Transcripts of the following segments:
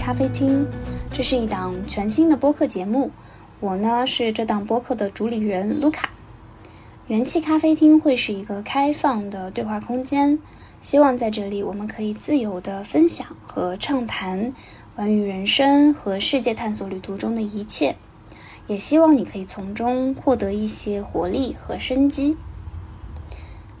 咖啡厅，这是一档全新的播客节目。我呢是这档播客的主理人卢卡。元气咖啡厅会是一个开放的对话空间，希望在这里我们可以自由的分享和畅谈关于人生和世界探索旅途中的一切，也希望你可以从中获得一些活力和生机。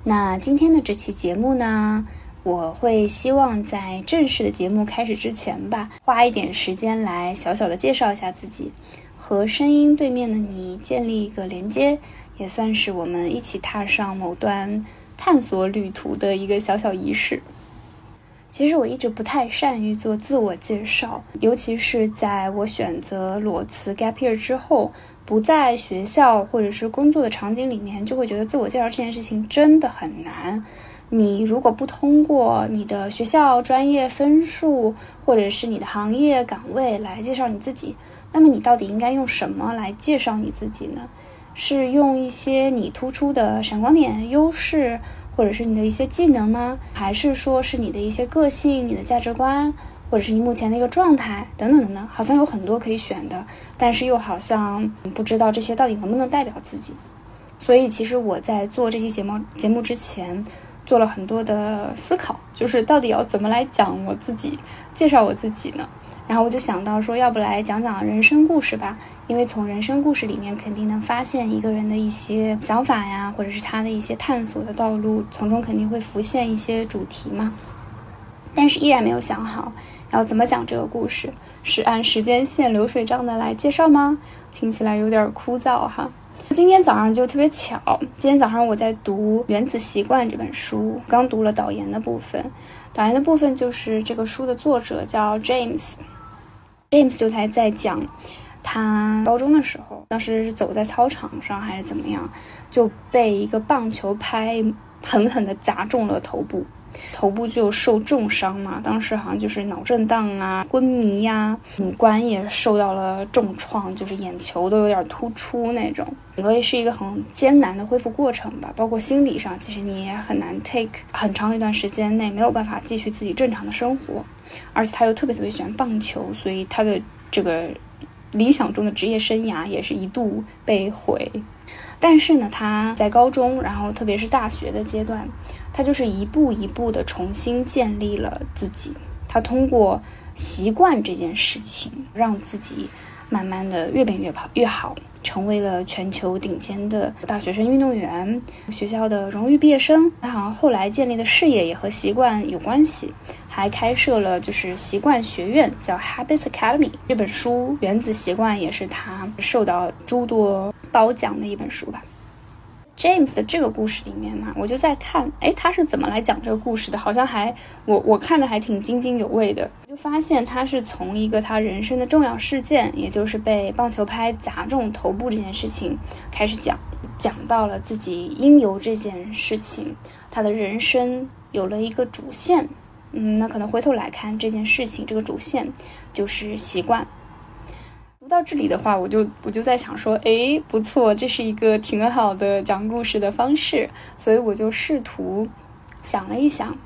那今天的这期节目呢？我会希望在正式的节目开始之前吧，花一点时间来小小的介绍一下自己，和声音对面的你建立一个连接，也算是我们一起踏上某段探索旅途的一个小小仪式。其实我一直不太善于做自我介绍，尤其是在我选择裸辞 gap year 之后，不在学校或者是工作的场景里面，就会觉得自我介绍这件事情真的很难。你如果不通过你的学校专业分数，或者是你的行业岗位来介绍你自己，那么你到底应该用什么来介绍你自己呢？是用一些你突出的闪光点、优势，或者是你的一些技能吗？还是说是你的一些个性、你的价值观，或者是你目前的一个状态等等等等？好像有很多可以选的，但是又好像不知道这些到底能不能代表自己。所以，其实我在做这期节目节目之前。做了很多的思考，就是到底要怎么来讲我自己，介绍我自己呢？然后我就想到说，要不来讲讲人生故事吧，因为从人生故事里面肯定能发现一个人的一些想法呀，或者是他的一些探索的道路，从中肯定会浮现一些主题嘛。但是依然没有想好要怎么讲这个故事，是按时间线流水账的来介绍吗？听起来有点枯燥哈。今天早上就特别巧，今天早上我在读《原子习惯》这本书，刚读了导言的部分。导言的部分就是这个书的作者叫 James，James 就才在讲他高中的时候，当时是走在操场上还是怎么样，就被一个棒球拍狠狠地砸中了头部。头部就受重伤嘛，当时好像就是脑震荡啊、昏迷呀，五官也受到了重创，就是眼球都有点突出那种，整个是一个很艰难的恢复过程吧。包括心理上，其实你也很难 take 很长一段时间内没有办法继续自己正常的生活，而且他又特别特别喜欢棒球，所以他的这个理想中的职业生涯也是一度被毁。但是呢，他在高中，然后特别是大学的阶段。他就是一步一步的重新建立了自己。他通过习惯这件事情，让自己慢慢的越变越跑越好，成为了全球顶尖的大学生运动员，学校的荣誉毕业生。他好像后来建立的事业也和习惯有关系，还开设了就是习惯学院，叫 Habits Academy。这本书《原子习惯》也是他受到诸多褒奖的一本书吧。James 的这个故事里面嘛，我就在看，哎，他是怎么来讲这个故事的？好像还我我看的还挺津津有味的。就发现他是从一个他人生的重要事件，也就是被棒球拍砸中头部这件事情开始讲，讲到了自己因由这件事情，他的人生有了一个主线。嗯，那可能回头来看这件事情，这个主线就是习惯。到这里的话，我就我就在想说，哎，不错，这是一个挺好的讲故事的方式，所以我就试图想了一想，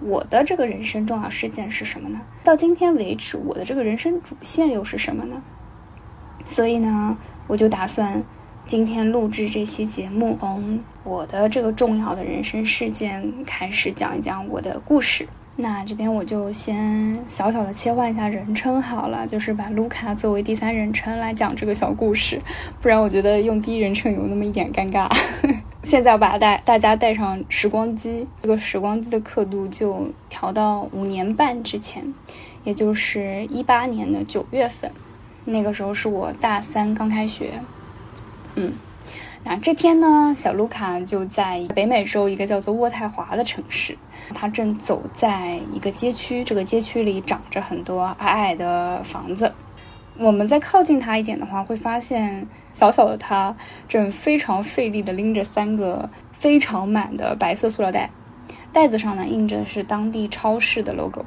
我的这个人生重要事件是什么呢？到今天为止，我的这个人生主线又是什么呢？所以呢，我就打算今天录制这期节目，从我的这个重要的人生事件开始讲一讲我的故事。那这边我就先小小的切换一下人称好了，就是把卢卡作为第三人称来讲这个小故事，不然我觉得用第一人称有那么一点尴尬。现在我把大大家带上时光机，这个时光机的刻度就调到五年半之前，也就是一八年的九月份，那个时候是我大三刚开学，嗯。那这天呢，小卢卡就在北美洲一个叫做渥太华的城市，他正走在一个街区，这个街区里长着很多矮矮的房子。我们再靠近他一点的话，会发现小小的他正非常费力地拎着三个非常满的白色塑料袋，袋子上呢印着是当地超市的 logo。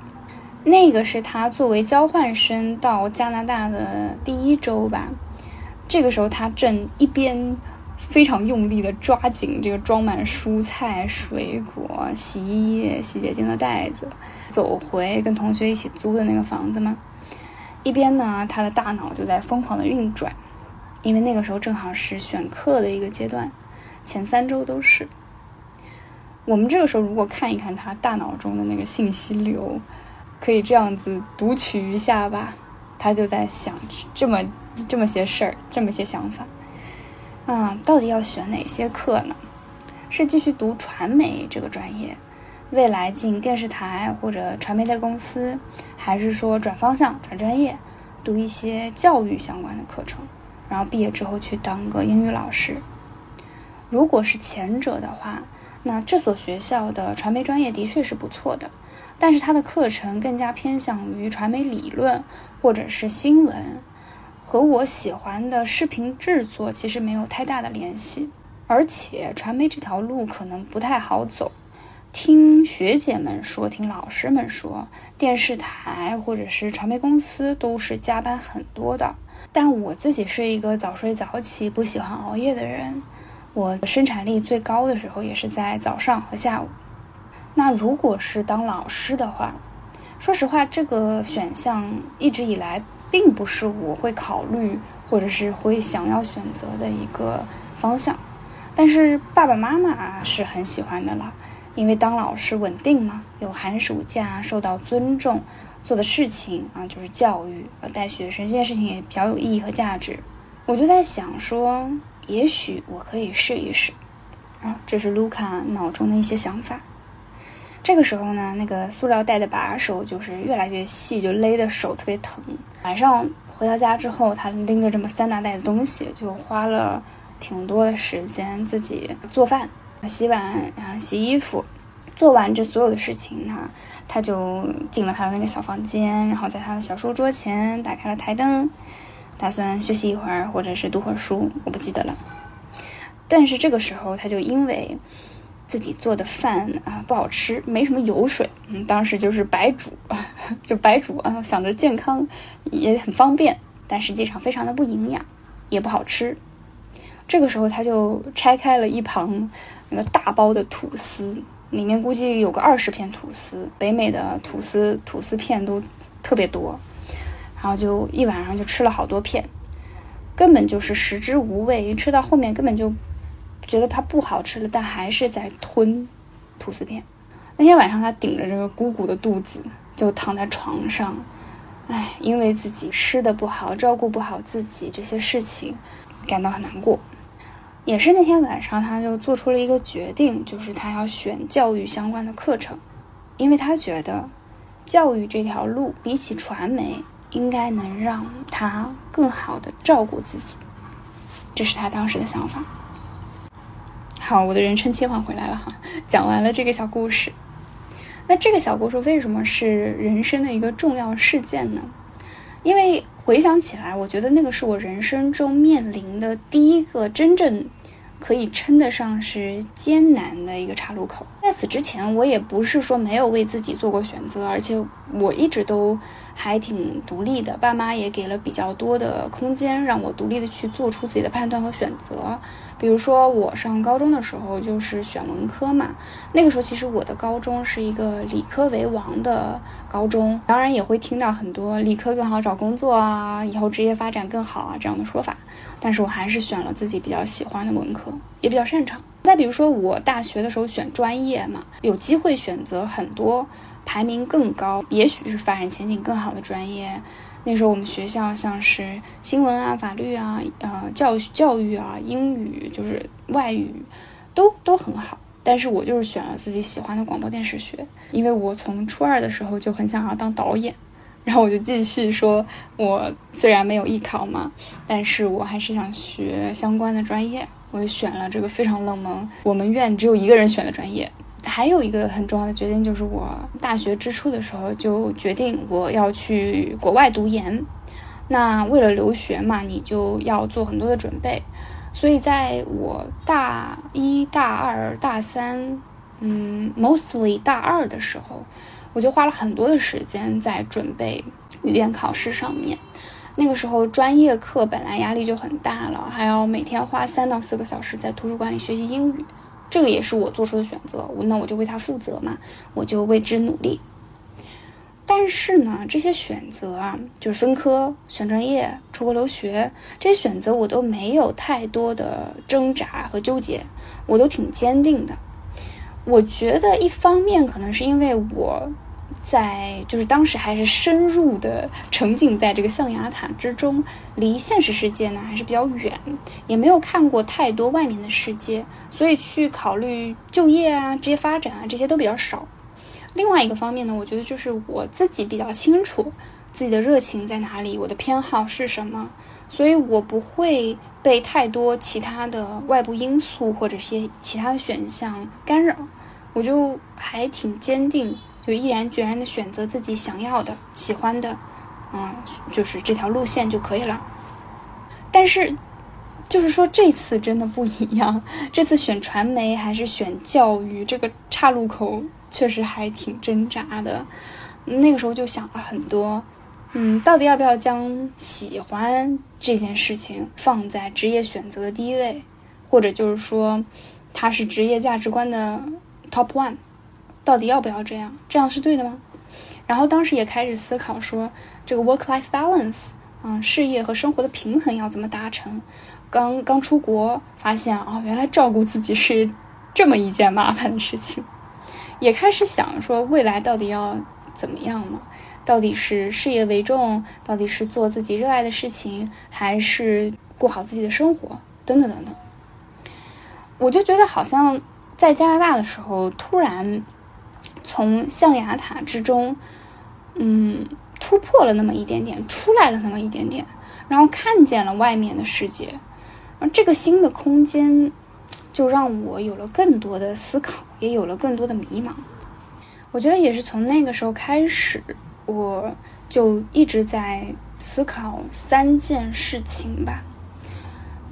那个是他作为交换生到加拿大的第一周吧。这个时候他正一边。非常用力的抓紧这个装满蔬菜、水果、洗衣液、洗洁精的袋子，走回跟同学一起租的那个房子吗？一边呢，他的大脑就在疯狂的运转，因为那个时候正好是选课的一个阶段，前三周都是。我们这个时候如果看一看他大脑中的那个信息流，可以这样子读取一下吧。他就在想这么这么些事儿，这么些想法。啊，到底要选哪些课呢？是继续读传媒这个专业，未来进电视台或者传媒类公司，还是说转方向、转专业，读一些教育相关的课程，然后毕业之后去当个英语老师？如果是前者的话。那这所学校的传媒专业的确是不错的，但是它的课程更加偏向于传媒理论或者是新闻，和我喜欢的视频制作其实没有太大的联系。而且传媒这条路可能不太好走，听学姐们说，听老师们说，电视台或者是传媒公司都是加班很多的。但我自己是一个早睡早起、不喜欢熬夜的人。我生产力最高的时候也是在早上和下午。那如果是当老师的话，说实话，这个选项一直以来并不是我会考虑或者是会想要选择的一个方向。但是爸爸妈妈是很喜欢的了，因为当老师稳定嘛，有寒暑假，受到尊重，做的事情啊就是教育，带学生这件事情也比较有意义和价值。我就在想说。也许我可以试一试，啊，这是卢卡脑中的一些想法。这个时候呢，那个塑料袋的把手就是越来越细，就勒的手特别疼。晚上回到家之后，他拎着这么三大袋的东西，就花了挺多的时间自己做饭、洗碗啊、洗衣服。做完这所有的事情呢，他就进了他的那个小房间，然后在他的小书桌前打开了台灯。打算学习一会儿，或者是读会儿书，我不记得了。但是这个时候，他就因为自己做的饭啊不好吃，没什么油水，嗯，当时就是白煮，就白煮啊，想着健康也很方便，但实际上非常的不营养，也不好吃。这个时候，他就拆开了一旁那个大包的吐司，里面估计有个二十片吐司，北美的吐司吐司片都特别多。然后就一晚上就吃了好多片，根本就是食之无味。吃到后面根本就觉得它不好吃了，但还是在吞吐司片。那天晚上他顶着这个鼓鼓的肚子就躺在床上，唉，因为自己吃的不好，照顾不好自己这些事情，感到很难过。也是那天晚上，他就做出了一个决定，就是他要选教育相关的课程，因为他觉得教育这条路比起传媒。应该能让他更好的照顾自己，这是他当时的想法。好，我的人生切换回来了哈，讲完了这个小故事。那这个小故事为什么是人生的一个重要事件呢？因为回想起来，我觉得那个是我人生中面临的第一个真正。可以称得上是艰难的一个岔路口。在此之前，我也不是说没有为自己做过选择，而且我一直都还挺独立的，爸妈也给了比较多的空间，让我独立的去做出自己的判断和选择。比如说，我上高中的时候就是选文科嘛，那个时候其实我的高中是一个理科为王的高中，当然也会听到很多理科更好找工作啊，以后职业发展更好啊这样的说法。但是我还是选了自己比较喜欢的文科，也比较擅长。再比如说，我大学的时候选专业嘛，有机会选择很多排名更高，也许是发展前景更好的专业。那时候我们学校像是新闻啊、法律啊、呃教教育啊、英语就是外语，都都很好。但是我就是选了自己喜欢的广播电视学，因为我从初二的时候就很想要当导演。然后我就继续说，我虽然没有艺考嘛，但是我还是想学相关的专业。我就选了这个非常冷门，我们院只有一个人选的专业。还有一个很重要的决定，就是我大学之初的时候就决定我要去国外读研。那为了留学嘛，你就要做很多的准备。所以在我大一大二大三，嗯，mostly 大二的时候。我就花了很多的时间在准备语言考试上面。那个时候专业课本来压力就很大了，还要每天花三到四个小时在图书馆里学习英语，这个也是我做出的选择。我那我就为他负责嘛，我就为之努力。但是呢，这些选择啊，就是分科、选专业、出国留学，这些选择我都没有太多的挣扎和纠结，我都挺坚定的。我觉得一方面可能是因为我。在就是当时还是深入的沉浸在这个象牙塔之中，离现实世界呢还是比较远，也没有看过太多外面的世界，所以去考虑就业啊、职业发展啊这些都比较少。另外一个方面呢，我觉得就是我自己比较清楚自己的热情在哪里，我的偏好是什么，所以我不会被太多其他的外部因素或者些其他的选项干扰，我就还挺坚定。就毅然决然的选择自己想要的、喜欢的，嗯，就是这条路线就可以了。但是，就是说这次真的不一样，这次选传媒还是选教育，这个岔路口确实还挺挣扎的。那个时候就想了很多，嗯，到底要不要将喜欢这件事情放在职业选择的第一位，或者就是说，它是职业价值观的 top one。到底要不要这样？这样是对的吗？然后当时也开始思考说，这个 work-life balance，啊，事业和生活的平衡要怎么达成？刚刚出国，发现啊，原来照顾自己是这么一件麻烦的事情。也开始想说，未来到底要怎么样嘛？到底是事业为重，到底是做自己热爱的事情，还是过好自己的生活？等等等等。我就觉得好像在加拿大的时候，突然。从象牙塔之中，嗯，突破了那么一点点，出来了那么一点点，然后看见了外面的世界，而这个新的空间，就让我有了更多的思考，也有了更多的迷茫。我觉得也是从那个时候开始，我就一直在思考三件事情吧。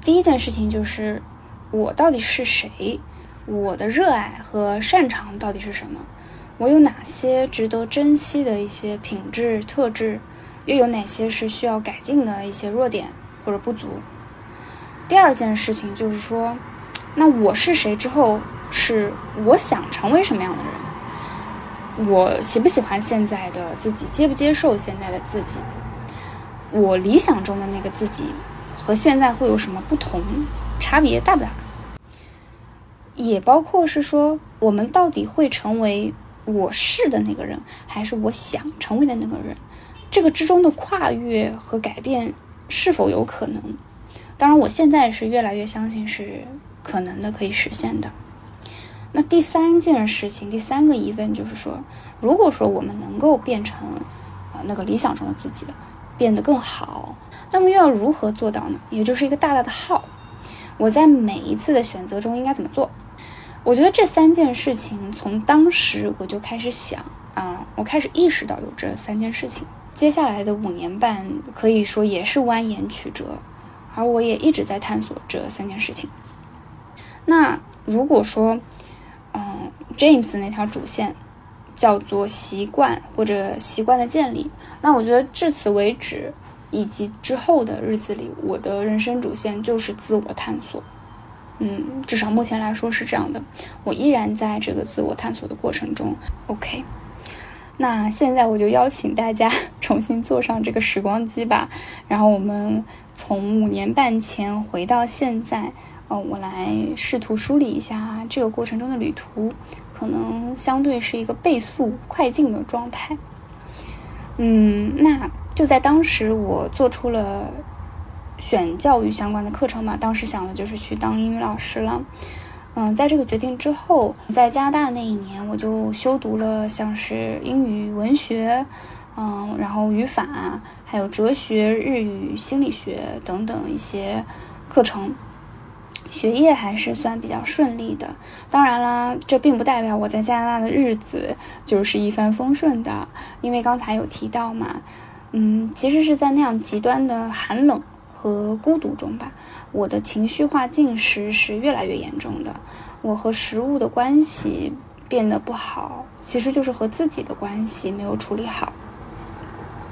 第一件事情就是我到底是谁，我的热爱和擅长到底是什么。我有哪些值得珍惜的一些品质特质，又有哪些是需要改进的一些弱点或者不足？第二件事情就是说，那我是谁之后，是我想成为什么样的人？我喜不喜欢现在的自己？接不接受现在的自己？我理想中的那个自己和现在会有什么不同？差别大不大？也包括是说，我们到底会成为？我是的那个人，还是我想成为的那个人？这个之中的跨越和改变是否有可能？当然，我现在是越来越相信是可能的，可以实现的。那第三件事情，第三个疑问就是说，如果说我们能够变成啊那个理想中的自己，变得更好，那么又要如何做到呢？也就是一个大大的号。我在每一次的选择中应该怎么做？我觉得这三件事情，从当时我就开始想啊，我开始意识到有这三件事情。接下来的五年半可以说也是蜿蜒曲折，而我也一直在探索这三件事情。那如果说，嗯，James 那条主线叫做习惯或者习惯的建立，那我觉得至此为止以及之后的日子里，我的人生主线就是自我探索。嗯，至少目前来说是这样的。我依然在这个自我探索的过程中。OK，那现在我就邀请大家 重新坐上这个时光机吧，然后我们从五年半前回到现在。呃，我来试图梳理一下这个过程中的旅途，可能相对是一个倍速快进的状态。嗯，那就在当时，我做出了。选教育相关的课程嘛，当时想的就是去当英语老师了。嗯，在这个决定之后，在加拿大那一年，我就修读了像是英语文学，嗯，然后语法，还有哲学、日语、心理学等等一些课程，学业还是算比较顺利的。当然啦，这并不代表我在加拿大的日子就是一帆风顺的，因为刚才有提到嘛，嗯，其实是在那样极端的寒冷。和孤独中吧，我的情绪化进食是越来越严重的，我和食物的关系变得不好，其实就是和自己的关系没有处理好。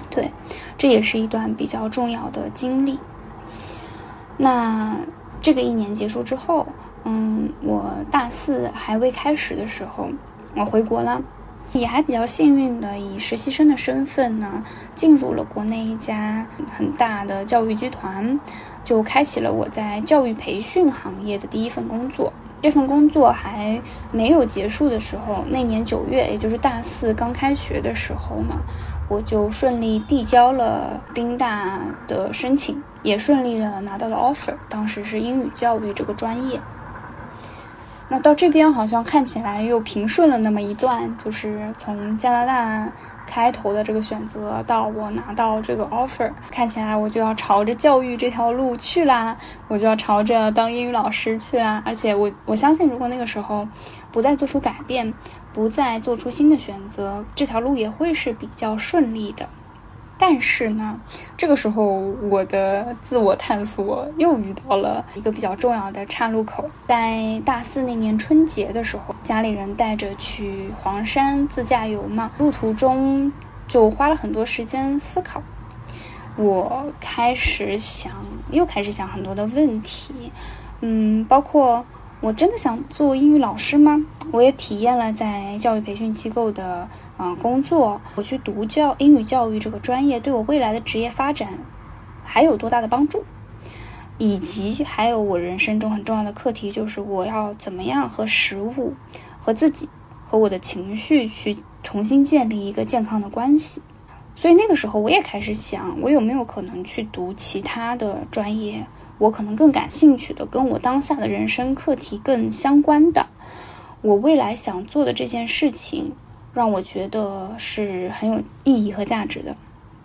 对，这也是一段比较重要的经历。那这个一年结束之后，嗯，我大四还未开始的时候，我回国了。也还比较幸运的以实习生的身份呢，进入了国内一家很大的教育集团，就开启了我在教育培训行业的第一份工作。这份工作还没有结束的时候，那年九月，也就是大四刚开学的时候呢，我就顺利递交了宾大的申请，也顺利的拿到了 offer。当时是英语教育这个专业。那到这边好像看起来又平顺了那么一段，就是从加拿大。开头的这个选择到我拿到这个 offer，看起来我就要朝着教育这条路去啦，我就要朝着当英语老师去啦。而且我我相信，如果那个时候不再做出改变，不再做出新的选择，这条路也会是比较顺利的。但是呢，这个时候我的自我探索又遇到了一个比较重要的岔路口。在大四那年春节的时候，家里人带着去黄山自驾游嘛，路途中就花了很多时间思考。我开始想，又开始想很多的问题，嗯，包括。我真的想做英语老师吗？我也体验了在教育培训机构的啊工作，我去读教英语教育这个专业，对我未来的职业发展还有多大的帮助？以及还有我人生中很重要的课题，就是我要怎么样和食物、和自己、和我的情绪去重新建立一个健康的关系。所以那个时候，我也开始想，我有没有可能去读其他的专业？我可能更感兴趣的，跟我当下的人生课题更相关的，我未来想做的这件事情，让我觉得是很有意义和价值的。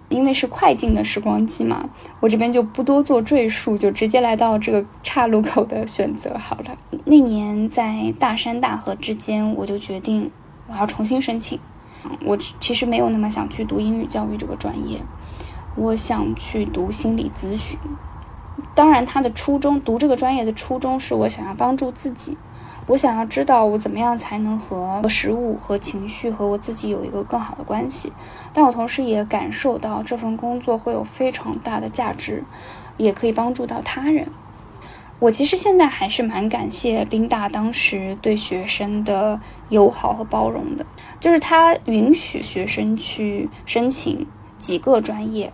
因为是快进的时光机嘛，我这边就不多做赘述，就直接来到这个岔路口的选择好了。那年在大山大河之间，我就决定我要重新申请。我其实没有那么想去读英语教育这个专业，我想去读心理咨询。当然，他的初衷读这个专业的初衷是我想要帮助自己，我想要知道我怎么样才能和食物、和情绪、和我自己有一个更好的关系。但我同时也感受到这份工作会有非常大的价值，也可以帮助到他人。我其实现在还是蛮感谢宾大当时对学生的友好和包容的，就是他允许学生去申请几个专业。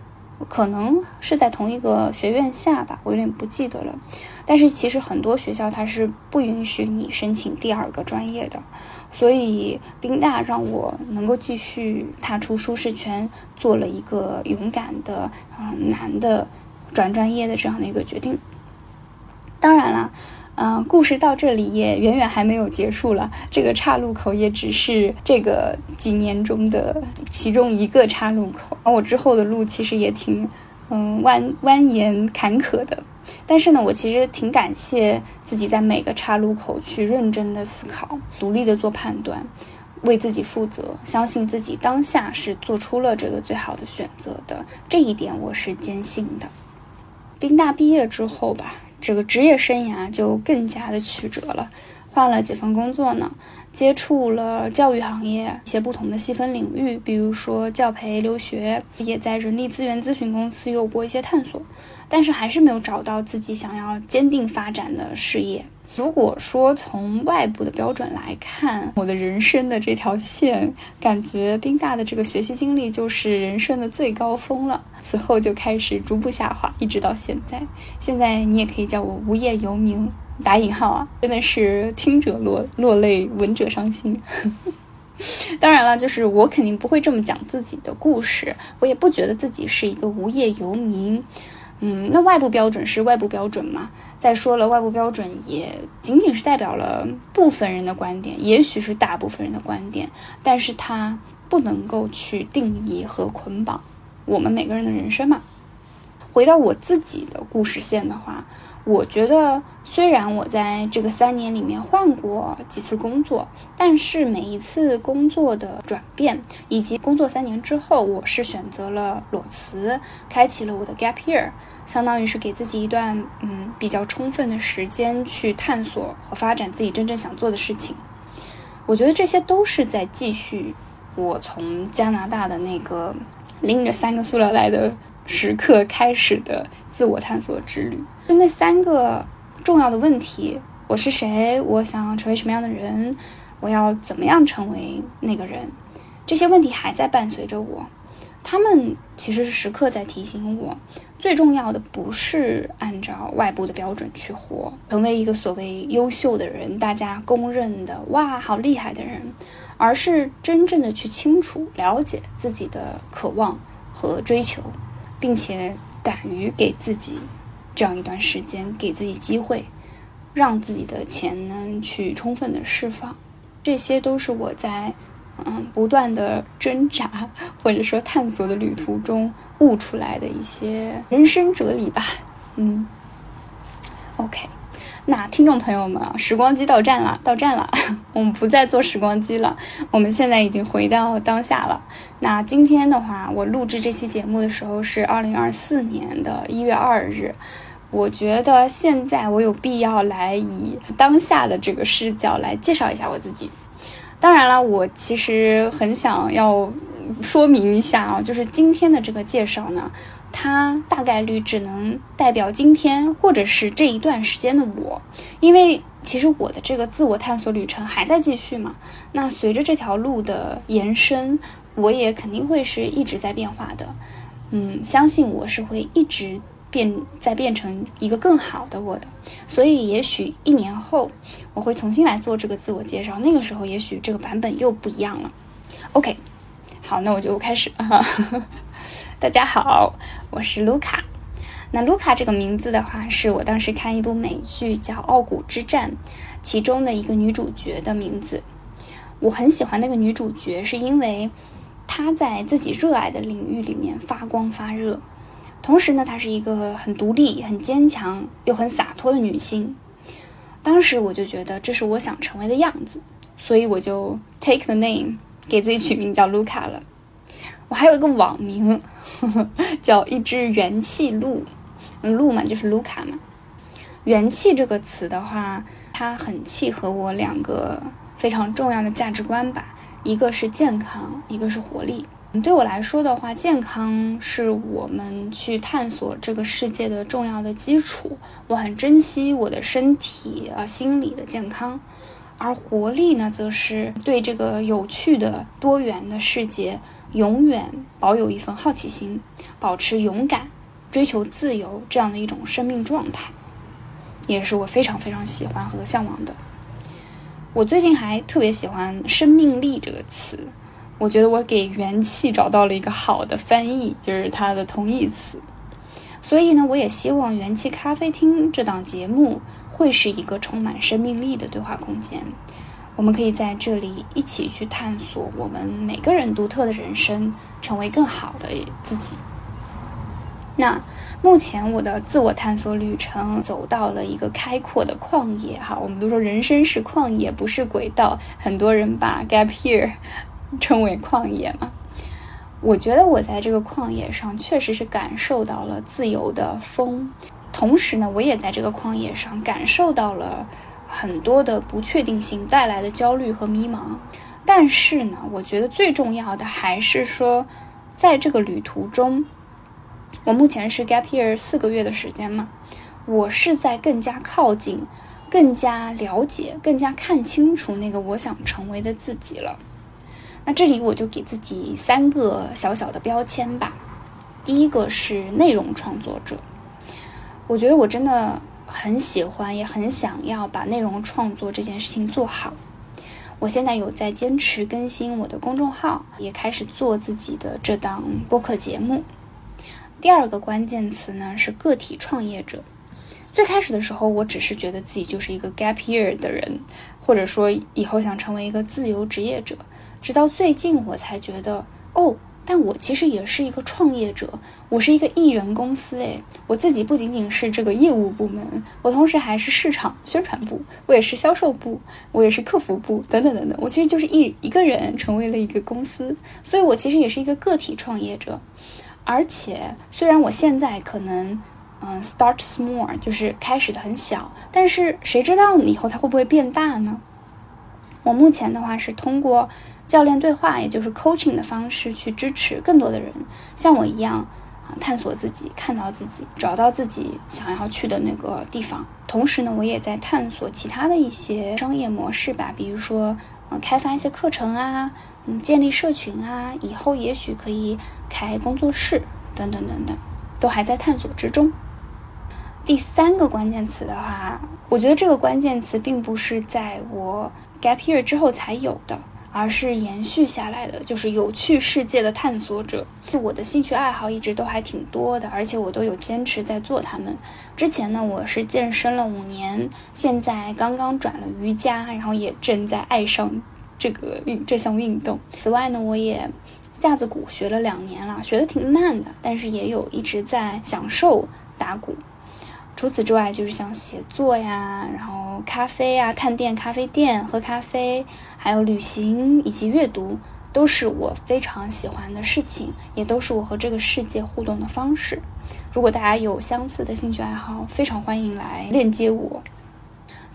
可能是在同一个学院下吧，我有点不记得了。但是其实很多学校它是不允许你申请第二个专业的，所以宾大让我能够继续踏出舒适圈，做了一个勇敢的、嗯难的转专业的这样的一个决定。当然了。嗯，故事到这里也远远还没有结束了。这个岔路口也只是这个几年中的其中一个岔路口。而我之后的路其实也挺，嗯，蜿蜿蜒坎坷的。但是呢，我其实挺感谢自己在每个岔路口去认真的思考，独立的做判断，为自己负责，相信自己当下是做出了这个最好的选择的。这一点我是坚信的。宾大毕业之后吧。这个职业生涯就更加的曲折了，换了几份工作呢，接触了教育行业一些不同的细分领域，比如说教培、留学，也在人力资源咨询公司有过一些探索，但是还是没有找到自己想要坚定发展的事业。如果说从外部的标准来看，我的人生的这条线，感觉宾大的这个学习经历就是人生的最高峰了。此后就开始逐步下滑，一直到现在。现在你也可以叫我无业游民，打引号啊，真的是听者落落泪，闻者伤心。当然了，就是我肯定不会这么讲自己的故事，我也不觉得自己是一个无业游民。嗯，那外部标准是外部标准嘛？再说了，外部标准也仅仅是代表了部分人的观点，也许是大部分人的观点，但是它不能够去定义和捆绑我们每个人的人生嘛。回到我自己的故事线的话。我觉得，虽然我在这个三年里面换过几次工作，但是每一次工作的转变，以及工作三年之后，我是选择了裸辞，开启了我的 gap year，相当于是给自己一段嗯比较充分的时间去探索和发展自己真正想做的事情。我觉得这些都是在继续我从加拿大的那个拎着三个塑料袋的。时刻开始的自我探索之旅，就那三个重要的问题：我是谁？我想成为什么样的人？我要怎么样成为那个人？这些问题还在伴随着我，他们其实是时刻在提醒我，最重要的不是按照外部的标准去活，成为一个所谓优秀的人，大家公认的哇好厉害的人，而是真正的去清楚了解自己的渴望和追求，并且敢于给自己这样一段时间，给自己机会，让自己的潜能去充分的释放，这些都是我在。嗯，不断的挣扎或者说探索的旅途中悟出来的一些人生哲理吧。嗯，OK，那听众朋友们，时光机到站了，到站了，我们不再坐时光机了，我们现在已经回到当下了。那今天的话，我录制这期节目的时候是二零二四年的一月二日，我觉得现在我有必要来以当下的这个视角来介绍一下我自己。当然了，我其实很想要说明一下啊，就是今天的这个介绍呢，它大概率只能代表今天或者是这一段时间的我，因为其实我的这个自我探索旅程还在继续嘛。那随着这条路的延伸，我也肯定会是一直在变化的。嗯，相信我是会一直。变再变成一个更好的我的，所以也许一年后我会重新来做这个自我介绍，那个时候也许这个版本又不一样了。OK，好，那我就开始哈。大家好，我是卢卡。那卢卡这个名字的话，是我当时看一部美剧叫《傲骨之战》，其中的一个女主角的名字。我很喜欢那个女主角，是因为她在自己热爱的领域里面发光发热。同时呢，她是一个很独立、很坚强又很洒脱的女性。当时我就觉得这是我想成为的样子，所以我就 take the name 给自己取名叫卢卡了。我还有一个网名呵 叫一只元气鹿，鹿嘛就是卢卡嘛。元气这个词的话，它很契合我两个非常重要的价值观吧，一个是健康，一个是活力。对我来说的话，健康是我们去探索这个世界的重要的基础。我很珍惜我的身体啊，心理的健康。而活力呢，则是对这个有趣的、多元的世界永远保有一份好奇心，保持勇敢，追求自由这样的一种生命状态，也是我非常非常喜欢和向往的。我最近还特别喜欢“生命力”这个词。我觉得我给元气找到了一个好的翻译，就是它的同义词。所以呢，我也希望元气咖啡厅这档节目会是一个充满生命力的对话空间。我们可以在这里一起去探索我们每个人独特的人生，成为更好的自己。那目前我的自我探索旅程走到了一个开阔的旷野哈，我们都说人生是旷野，不是轨道。很多人把 gap here。称为旷野嘛？我觉得我在这个旷野上确实是感受到了自由的风，同时呢，我也在这个旷野上感受到了很多的不确定性带来的焦虑和迷茫。但是呢，我觉得最重要的还是说，在这个旅途中，我目前是 gap year 四个月的时间嘛，我是在更加靠近、更加了解、更加看清楚那个我想成为的自己了。那这里我就给自己三个小小的标签吧。第一个是内容创作者，我觉得我真的很喜欢，也很想要把内容创作这件事情做好。我现在有在坚持更新我的公众号，也开始做自己的这档播客节目。第二个关键词呢是个体创业者。最开始的时候，我只是觉得自己就是一个 gap year 的人，或者说以后想成为一个自由职业者。直到最近，我才觉得哦，但我其实也是一个创业者，我是一个艺人公司诶，我自己不仅仅是这个业务部门，我同时还是市场宣传部，我也是销售部，我也是客服部，等等等等，我其实就是一一个人成为了一个公司，所以我其实也是一个个体创业者。而且，虽然我现在可能嗯，start small，就是开始的很小，但是谁知道以后它会不会变大呢？我目前的话是通过。教练对话，也就是 coaching 的方式，去支持更多的人像我一样啊，探索自己，看到自己，找到自己想要去的那个地方。同时呢，我也在探索其他的一些商业模式吧，比如说，嗯，开发一些课程啊，嗯，建立社群啊，以后也许可以开工作室等等等等，都还在探索之中。第三个关键词的话，我觉得这个关键词并不是在我 gap year 之后才有的。而是延续下来的，就是有趣世界的探索者。我的兴趣爱好一直都还挺多的，而且我都有坚持在做它们。之前呢，我是健身了五年，现在刚刚转了瑜伽，然后也正在爱上这个运这项运动。此外呢，我也架子鼓学了两年了，学的挺慢的，但是也有一直在享受打鼓。除此之外，就是像写作呀，然后咖啡啊，探店、咖啡店喝咖啡，还有旅行以及阅读，都是我非常喜欢的事情，也都是我和这个世界互动的方式。如果大家有相似的兴趣爱好，非常欢迎来链接我。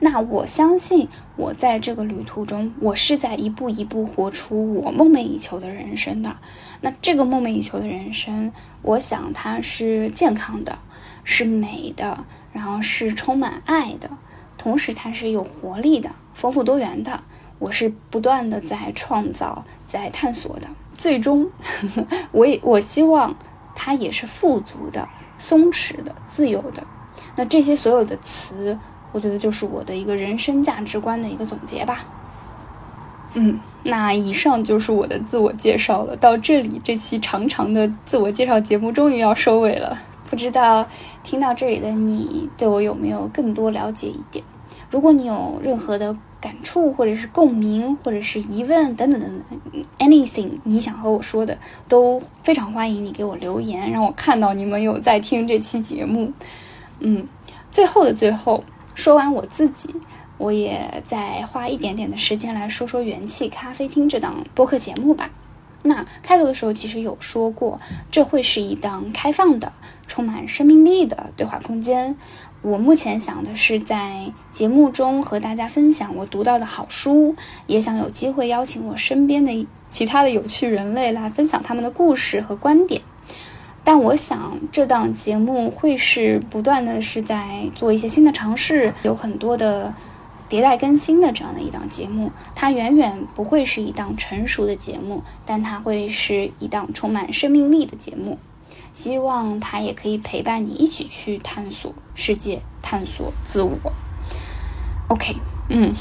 那我相信，我在这个旅途中，我是在一步一步活出我梦寐以求的人生的。那这个梦寐以求的人生，我想它是健康的。是美的，然后是充满爱的，同时它是有活力的、丰富多元的。我是不断的在创造、在探索的。最终，呵呵我也我希望它也是富足的、松弛的、自由的。那这些所有的词，我觉得就是我的一个人生价值观的一个总结吧。嗯，那以上就是我的自我介绍了。到这里，这期长长的自我介绍节目终于要收尾了。不知道听到这里的你对我有没有更多了解一点？如果你有任何的感触，或者是共鸣，或者是疑问等等等等，anything 你想和我说的，都非常欢迎你给我留言，让我看到你们有在听这期节目。嗯，最后的最后，说完我自己，我也再花一点点的时间来说说元气咖啡厅这档播客节目吧。那开头的时候其实有说过，这会是一档开放的、充满生命力的对话空间。我目前想的是在节目中和大家分享我读到的好书，也想有机会邀请我身边的其他的有趣人类来分享他们的故事和观点。但我想这档节目会是不断的是在做一些新的尝试，有很多的。迭代更新的这样的一档节目，它远远不会是一档成熟的节目，但它会是一档充满生命力的节目。希望它也可以陪伴你一起去探索世界，探索自我。OK，嗯，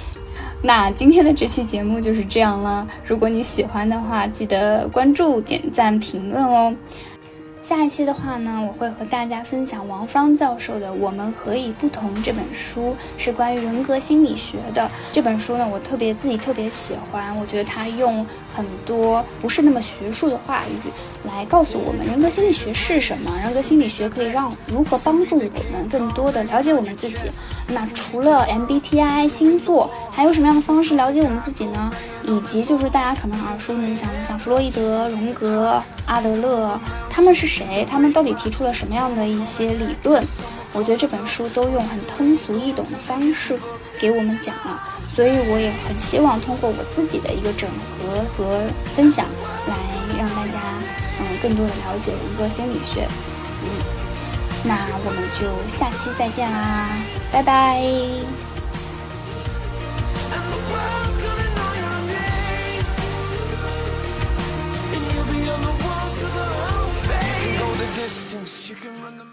那今天的这期节目就是这样了。如果你喜欢的话，记得关注、点赞、评论哦。下一期的话呢，我会和大家分享王芳教授的《我们何以不同》这本书，是关于人格心理学的。这本书呢，我特别自己特别喜欢，我觉得他用很多不是那么学术的话语来告诉我们人格心理学是什么，人格心理学可以让如何帮助我们更多的了解我们自己。那除了 MBTI 星座，还有什么样的方式了解我们自己呢？以及就是大家可能耳熟能详的，像弗洛伊德、荣格、阿德勒，他们是谁？他们到底提出了什么样的一些理论？我觉得这本书都用很通俗易懂的方式给我们讲了，所以我也很希望通过我自己的一个整合和分享，来让大家嗯更多的了解人格心理学。嗯。那我们就下期再见啦，拜拜。distance, you can run the